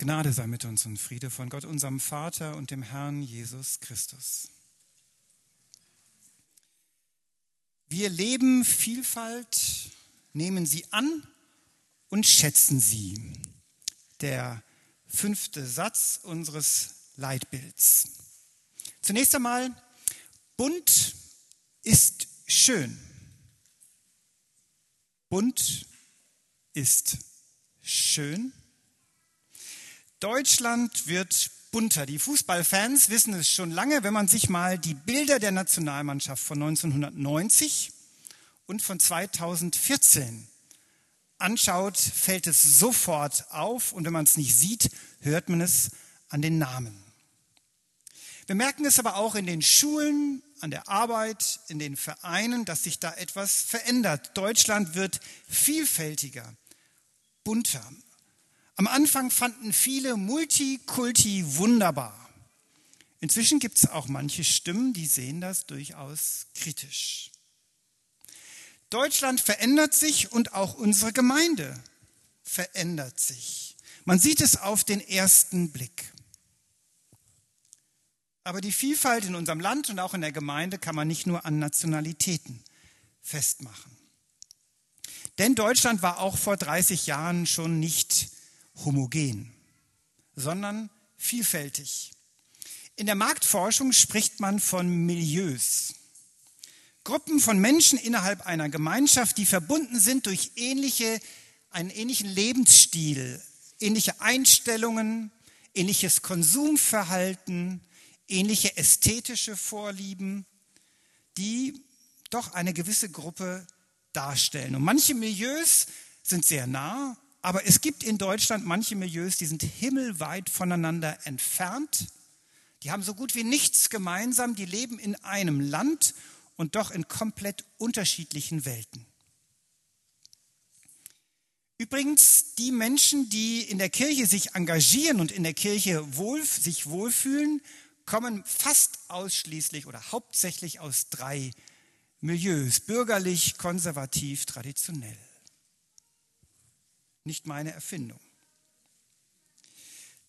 Gnade sei mit uns und Friede von Gott, unserem Vater und dem Herrn Jesus Christus. Wir leben Vielfalt, nehmen sie an und schätzen sie. Der fünfte Satz unseres Leitbilds. Zunächst einmal, bunt ist schön. Bunt ist schön. Deutschland wird bunter. Die Fußballfans wissen es schon lange, wenn man sich mal die Bilder der Nationalmannschaft von 1990 und von 2014 anschaut, fällt es sofort auf und wenn man es nicht sieht, hört man es an den Namen. Wir merken es aber auch in den Schulen, an der Arbeit, in den Vereinen, dass sich da etwas verändert. Deutschland wird vielfältiger, bunter. Am Anfang fanden viele Multikulti wunderbar. Inzwischen gibt es auch manche Stimmen, die sehen das durchaus kritisch. Deutschland verändert sich und auch unsere Gemeinde verändert sich. Man sieht es auf den ersten Blick. Aber die Vielfalt in unserem Land und auch in der Gemeinde kann man nicht nur an Nationalitäten festmachen. Denn Deutschland war auch vor 30 Jahren schon nicht homogen, sondern vielfältig. In der Marktforschung spricht man von Milieus. Gruppen von Menschen innerhalb einer Gemeinschaft, die verbunden sind durch ähnliche, einen ähnlichen Lebensstil, ähnliche Einstellungen, ähnliches Konsumverhalten, ähnliche ästhetische Vorlieben, die doch eine gewisse Gruppe darstellen. Und manche Milieus sind sehr nah aber es gibt in Deutschland manche Milieus, die sind himmelweit voneinander entfernt. Die haben so gut wie nichts gemeinsam. Die leben in einem Land und doch in komplett unterschiedlichen Welten. Übrigens, die Menschen, die in der Kirche sich engagieren und in der Kirche wohl, sich wohlfühlen, kommen fast ausschließlich oder hauptsächlich aus drei Milieus, bürgerlich, konservativ, traditionell nicht meine Erfindung.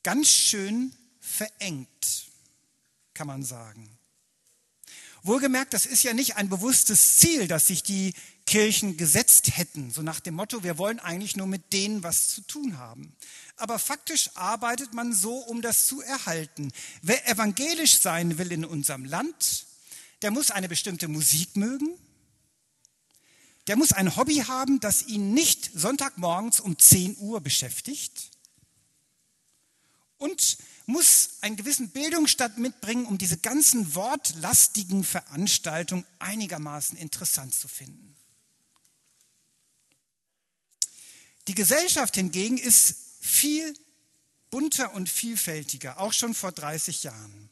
Ganz schön verengt, kann man sagen. Wohlgemerkt, das ist ja nicht ein bewusstes Ziel, das sich die Kirchen gesetzt hätten, so nach dem Motto, wir wollen eigentlich nur mit denen was zu tun haben. Aber faktisch arbeitet man so, um das zu erhalten. Wer evangelisch sein will in unserem Land, der muss eine bestimmte Musik mögen, der muss ein Hobby haben, das ihn nicht Sonntagmorgens um 10 Uhr beschäftigt und muss einen gewissen Bildungsstand mitbringen, um diese ganzen wortlastigen Veranstaltungen einigermaßen interessant zu finden. Die Gesellschaft hingegen ist viel bunter und vielfältiger, auch schon vor 30 Jahren.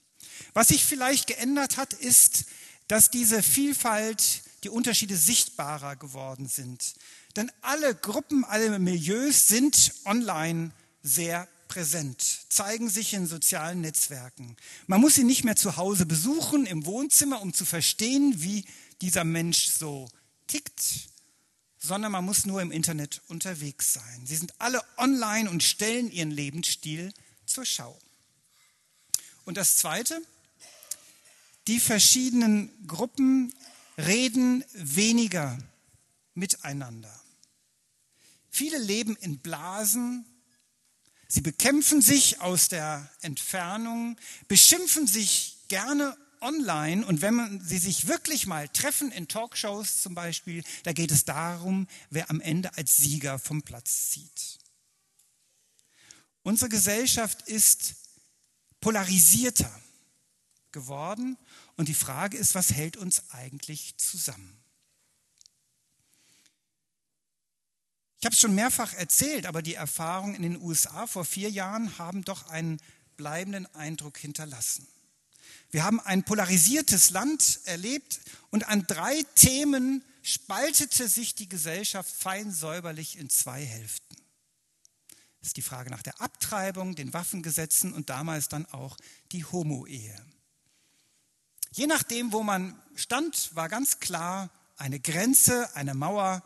Was sich vielleicht geändert hat, ist, dass diese Vielfalt die Unterschiede sichtbarer geworden sind. Denn alle Gruppen, alle Milieus sind online sehr präsent, zeigen sich in sozialen Netzwerken. Man muss sie nicht mehr zu Hause besuchen, im Wohnzimmer, um zu verstehen, wie dieser Mensch so tickt, sondern man muss nur im Internet unterwegs sein. Sie sind alle online und stellen ihren Lebensstil zur Schau. Und das Zweite, die verschiedenen Gruppen reden weniger miteinander. Viele leben in Blasen, sie bekämpfen sich aus der Entfernung, beschimpfen sich gerne online und wenn man sie sich wirklich mal treffen in Talkshows zum Beispiel, da geht es darum, wer am Ende als Sieger vom Platz zieht. Unsere Gesellschaft ist polarisierter geworden und die Frage ist, was hält uns eigentlich zusammen? Ich habe es schon mehrfach erzählt, aber die Erfahrungen in den USA vor vier Jahren haben doch einen bleibenden Eindruck hinterlassen. Wir haben ein polarisiertes Land erlebt und an drei Themen spaltete sich die Gesellschaft fein säuberlich in zwei Hälften. Das ist die Frage nach der Abtreibung, den Waffengesetzen und damals dann auch die Homo-Ehe. Je nachdem, wo man stand, war ganz klar eine Grenze, eine Mauer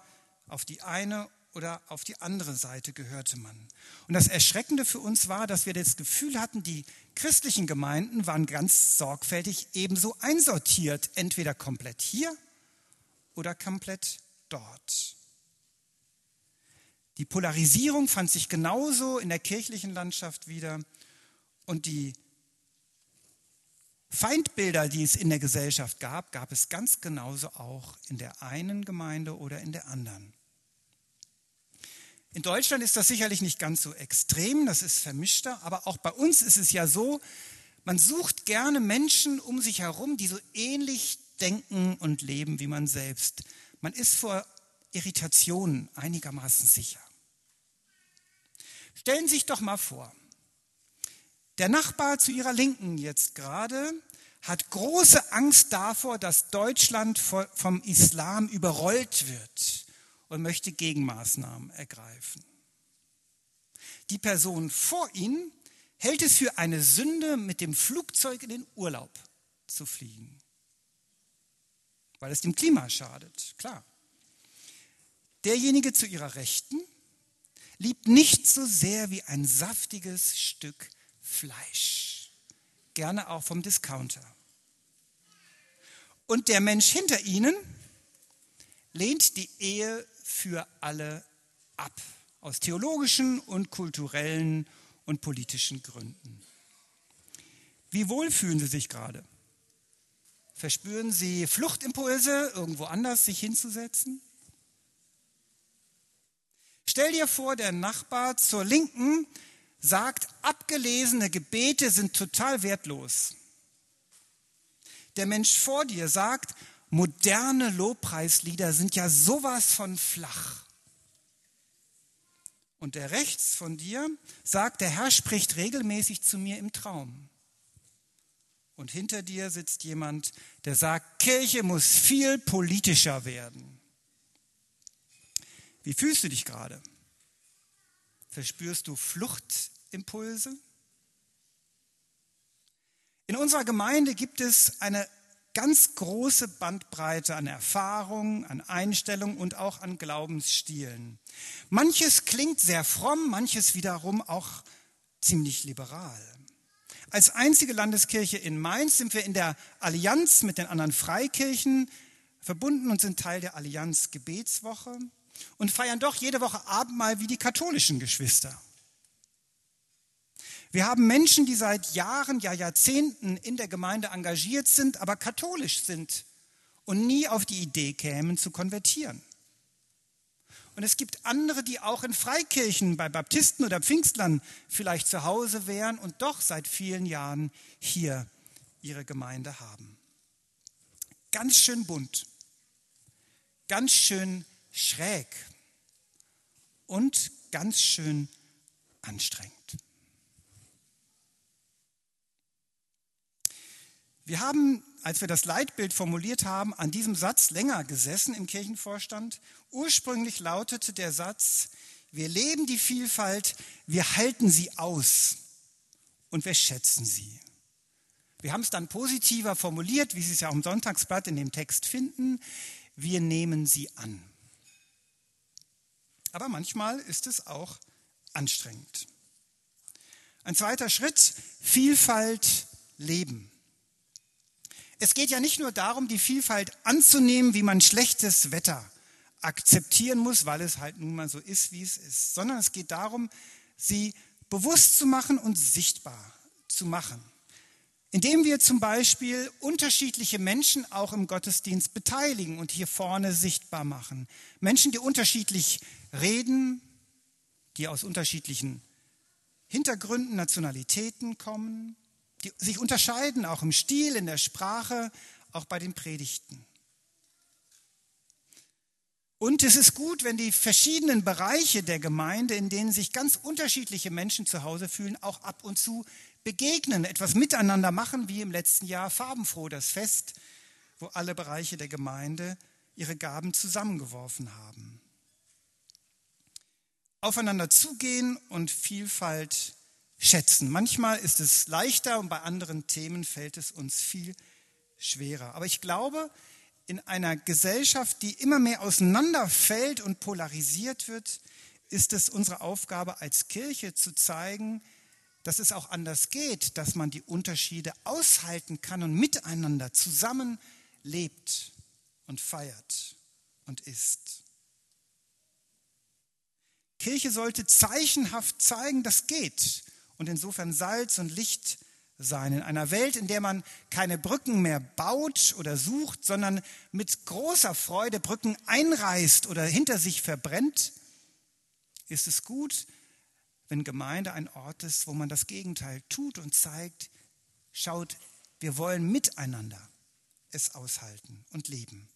auf die eine oder auf die andere Seite gehörte man. Und das Erschreckende für uns war, dass wir das Gefühl hatten, die christlichen Gemeinden waren ganz sorgfältig ebenso einsortiert, entweder komplett hier oder komplett dort. Die Polarisierung fand sich genauso in der kirchlichen Landschaft wieder und die Feindbilder, die es in der Gesellschaft gab, gab es ganz genauso auch in der einen Gemeinde oder in der anderen. In Deutschland ist das sicherlich nicht ganz so extrem, das ist vermischter, aber auch bei uns ist es ja so, man sucht gerne Menschen um sich herum, die so ähnlich denken und leben wie man selbst. Man ist vor Irritationen einigermaßen sicher. Stellen Sie sich doch mal vor, der Nachbar zu Ihrer Linken jetzt gerade hat große Angst davor, dass Deutschland vom Islam überrollt wird und möchte Gegenmaßnahmen ergreifen. Die Person vor Ihnen hält es für eine Sünde, mit dem Flugzeug in den Urlaub zu fliegen, weil es dem Klima schadet, klar. Derjenige zu Ihrer Rechten liebt nicht so sehr wie ein saftiges Stück Fleisch, gerne auch vom Discounter. Und der Mensch hinter Ihnen lehnt die Ehe für alle ab, aus theologischen und kulturellen und politischen Gründen. Wie wohl fühlen Sie sich gerade? Verspüren Sie Fluchtimpulse, irgendwo anders sich hinzusetzen? Stell dir vor, der Nachbar zur Linken sagt, abgelesene Gebete sind total wertlos. Der Mensch vor dir sagt, moderne Lobpreislieder sind ja sowas von flach. Und der rechts von dir sagt, der Herr spricht regelmäßig zu mir im Traum. Und hinter dir sitzt jemand, der sagt, Kirche muss viel politischer werden. Wie fühlst du dich gerade? Verspürst du Fluchtimpulse? In unserer Gemeinde gibt es eine ganz große Bandbreite an Erfahrungen, an Einstellungen und auch an Glaubensstilen. Manches klingt sehr fromm, manches wiederum auch ziemlich liberal. Als einzige Landeskirche in Mainz sind wir in der Allianz mit den anderen Freikirchen verbunden und sind Teil der Allianz Gebetswoche und feiern doch jede Woche Abendmahl wie die katholischen Geschwister. Wir haben Menschen, die seit Jahren, ja Jahrzehnten in der Gemeinde engagiert sind, aber katholisch sind und nie auf die Idee kämen zu konvertieren. Und es gibt andere, die auch in Freikirchen bei Baptisten oder Pfingstlern vielleicht zu Hause wären und doch seit vielen Jahren hier ihre Gemeinde haben. Ganz schön bunt, ganz schön schräg und ganz schön anstrengend. Wir haben, als wir das Leitbild formuliert haben, an diesem Satz länger gesessen im Kirchenvorstand. Ursprünglich lautete der Satz, wir leben die Vielfalt, wir halten sie aus und wir schätzen sie. Wir haben es dann positiver formuliert, wie Sie es ja auch im Sonntagsblatt in dem Text finden. Wir nehmen sie an. Aber manchmal ist es auch anstrengend. Ein zweiter Schritt, Vielfalt leben. Es geht ja nicht nur darum, die Vielfalt anzunehmen, wie man schlechtes Wetter akzeptieren muss, weil es halt nun mal so ist, wie es ist, sondern es geht darum, sie bewusst zu machen und sichtbar zu machen. Indem wir zum Beispiel unterschiedliche Menschen auch im Gottesdienst beteiligen und hier vorne sichtbar machen. Menschen, die unterschiedlich reden, die aus unterschiedlichen Hintergründen, Nationalitäten kommen, die sich unterscheiden, auch im Stil, in der Sprache, auch bei den Predigten. Und es ist gut, wenn die verschiedenen Bereiche der Gemeinde, in denen sich ganz unterschiedliche Menschen zu Hause fühlen, auch ab und zu begegnen, etwas miteinander machen, wie im letzten Jahr farbenfroh das Fest, wo alle Bereiche der Gemeinde ihre Gaben zusammengeworfen haben. Aufeinander zugehen und Vielfalt schätzen. Manchmal ist es leichter und bei anderen Themen fällt es uns viel schwerer. Aber ich glaube, in einer Gesellschaft, die immer mehr auseinanderfällt und polarisiert wird, ist es unsere Aufgabe als Kirche zu zeigen, dass es auch anders geht, dass man die Unterschiede aushalten kann und miteinander zusammen lebt und feiert und isst. Kirche sollte zeichenhaft zeigen, das geht und insofern Salz und Licht sein. In einer Welt, in der man keine Brücken mehr baut oder sucht, sondern mit großer Freude Brücken einreißt oder hinter sich verbrennt, ist es gut, wenn Gemeinde ein Ort ist, wo man das Gegenteil tut und zeigt, schaut, wir wollen miteinander es aushalten und leben.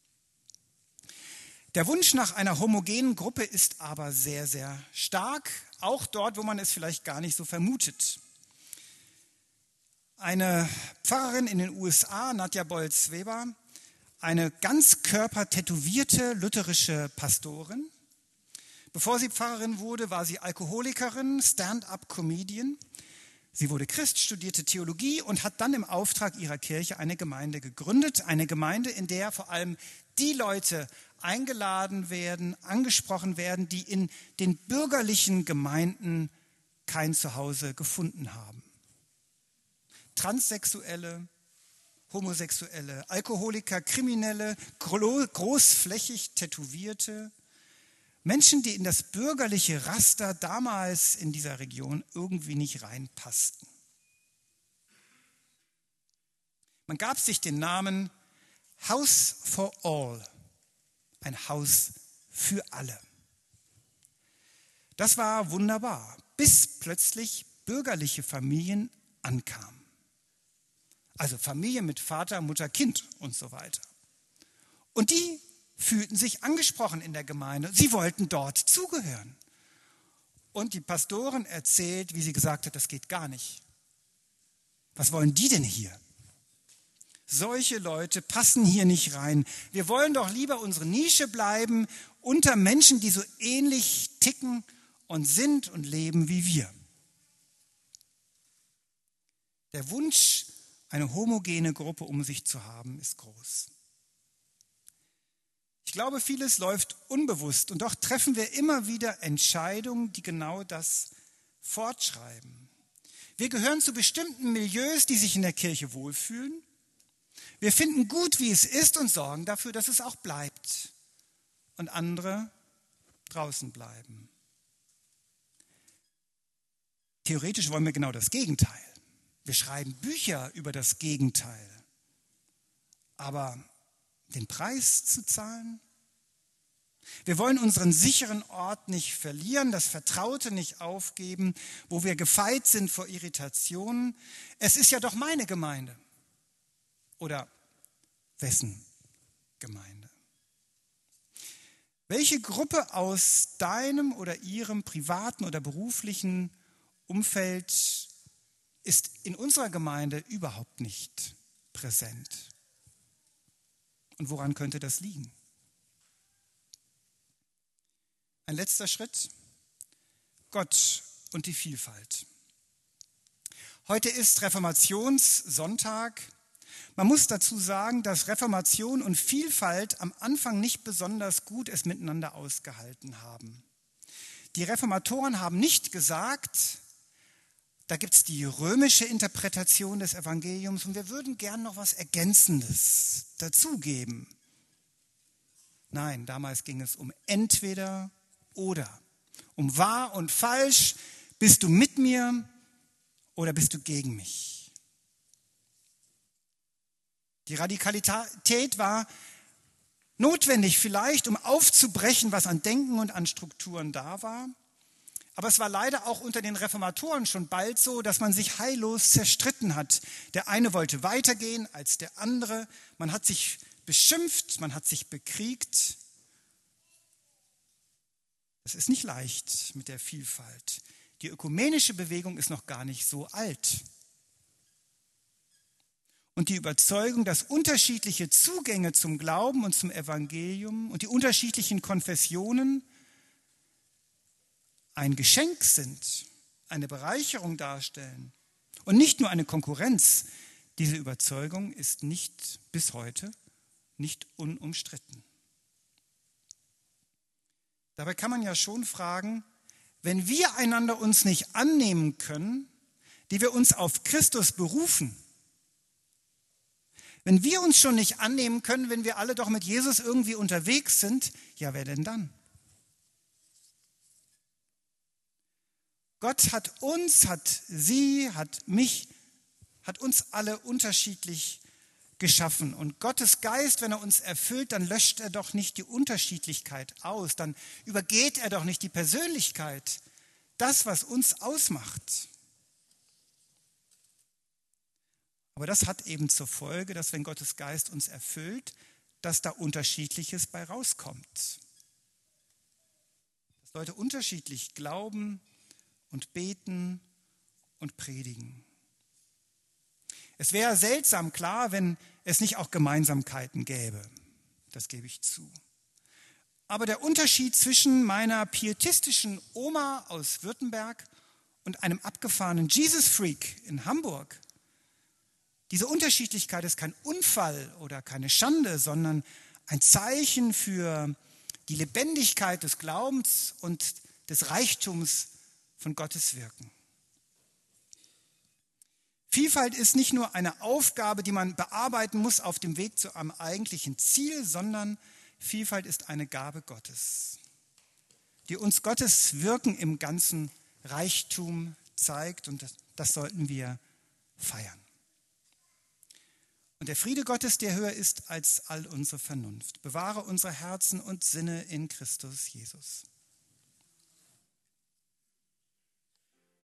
Der Wunsch nach einer homogenen Gruppe ist aber sehr, sehr stark, auch dort, wo man es vielleicht gar nicht so vermutet. Eine Pfarrerin in den USA, Nadja Bolz-Weber, eine ganzkörper-tätowierte lutherische Pastorin. Bevor sie Pfarrerin wurde, war sie Alkoholikerin, Stand-up-Comedian. Sie wurde Christ, studierte Theologie und hat dann im Auftrag ihrer Kirche eine Gemeinde gegründet. Eine Gemeinde, in der vor allem die Leute eingeladen werden, angesprochen werden, die in den bürgerlichen Gemeinden kein Zuhause gefunden haben. Transsexuelle, Homosexuelle, Alkoholiker, Kriminelle, großflächig Tätowierte, Menschen, die in das bürgerliche Raster damals in dieser Region irgendwie nicht reinpassten. Man gab sich den Namen House for All, ein Haus für alle. Das war wunderbar, bis plötzlich bürgerliche Familien ankamen. Also Familie mit Vater, Mutter, Kind und so weiter. Und die fühlten sich angesprochen in der Gemeinde. Sie wollten dort zugehören. Und die Pastorin erzählt, wie sie gesagt hat, das geht gar nicht. Was wollen die denn hier? Solche Leute passen hier nicht rein. Wir wollen doch lieber unsere Nische bleiben unter Menschen, die so ähnlich ticken und sind und leben wie wir. Der Wunsch eine homogene Gruppe um sich zu haben, ist groß. Ich glaube, vieles läuft unbewusst und doch treffen wir immer wieder Entscheidungen, die genau das fortschreiben. Wir gehören zu bestimmten Milieus, die sich in der Kirche wohlfühlen. Wir finden gut, wie es ist und sorgen dafür, dass es auch bleibt. Und andere draußen bleiben. Theoretisch wollen wir genau das Gegenteil. Wir schreiben Bücher über das Gegenteil. Aber den Preis zu zahlen? Wir wollen unseren sicheren Ort nicht verlieren, das Vertraute nicht aufgeben, wo wir gefeit sind vor Irritationen. Es ist ja doch meine Gemeinde. Oder wessen Gemeinde? Welche Gruppe aus deinem oder ihrem privaten oder beruflichen Umfeld ist in unserer Gemeinde überhaupt nicht präsent. Und woran könnte das liegen? Ein letzter Schritt. Gott und die Vielfalt. Heute ist Reformationssonntag. Man muss dazu sagen, dass Reformation und Vielfalt am Anfang nicht besonders gut es miteinander ausgehalten haben. Die Reformatoren haben nicht gesagt, da gibt es die römische Interpretation des Evangeliums und wir würden gern noch was Ergänzendes dazugeben. Nein, damals ging es um entweder oder, um wahr und falsch. Bist du mit mir oder bist du gegen mich? Die Radikalität war notwendig vielleicht, um aufzubrechen, was an Denken und an Strukturen da war. Aber es war leider auch unter den Reformatoren schon bald so, dass man sich heillos zerstritten hat. Der eine wollte weitergehen als der andere. Man hat sich beschimpft, man hat sich bekriegt. Es ist nicht leicht mit der Vielfalt. Die ökumenische Bewegung ist noch gar nicht so alt. Und die Überzeugung, dass unterschiedliche Zugänge zum Glauben und zum Evangelium und die unterschiedlichen Konfessionen ein Geschenk sind, eine Bereicherung darstellen und nicht nur eine Konkurrenz, diese Überzeugung ist nicht bis heute nicht unumstritten. Dabei kann man ja schon fragen, wenn wir einander uns nicht annehmen können, die wir uns auf Christus berufen, wenn wir uns schon nicht annehmen können, wenn wir alle doch mit Jesus irgendwie unterwegs sind, ja, wer denn dann? Gott hat uns, hat sie, hat mich, hat uns alle unterschiedlich geschaffen. Und Gottes Geist, wenn er uns erfüllt, dann löscht er doch nicht die Unterschiedlichkeit aus, dann übergeht er doch nicht die Persönlichkeit, das, was uns ausmacht. Aber das hat eben zur Folge, dass wenn Gottes Geist uns erfüllt, dass da unterschiedliches bei rauskommt. Dass Leute unterschiedlich glauben und beten und predigen. Es wäre seltsam klar, wenn es nicht auch Gemeinsamkeiten gäbe. Das gebe ich zu. Aber der Unterschied zwischen meiner pietistischen Oma aus Württemberg und einem abgefahrenen Jesus-Freak in Hamburg, diese Unterschiedlichkeit ist kein Unfall oder keine Schande, sondern ein Zeichen für die Lebendigkeit des Glaubens und des Reichtums von Gottes Wirken. Vielfalt ist nicht nur eine Aufgabe, die man bearbeiten muss auf dem Weg zu einem eigentlichen Ziel, sondern Vielfalt ist eine Gabe Gottes, die uns Gottes Wirken im ganzen Reichtum zeigt und das, das sollten wir feiern. Und der Friede Gottes, der höher ist als all unsere Vernunft, bewahre unsere Herzen und Sinne in Christus Jesus.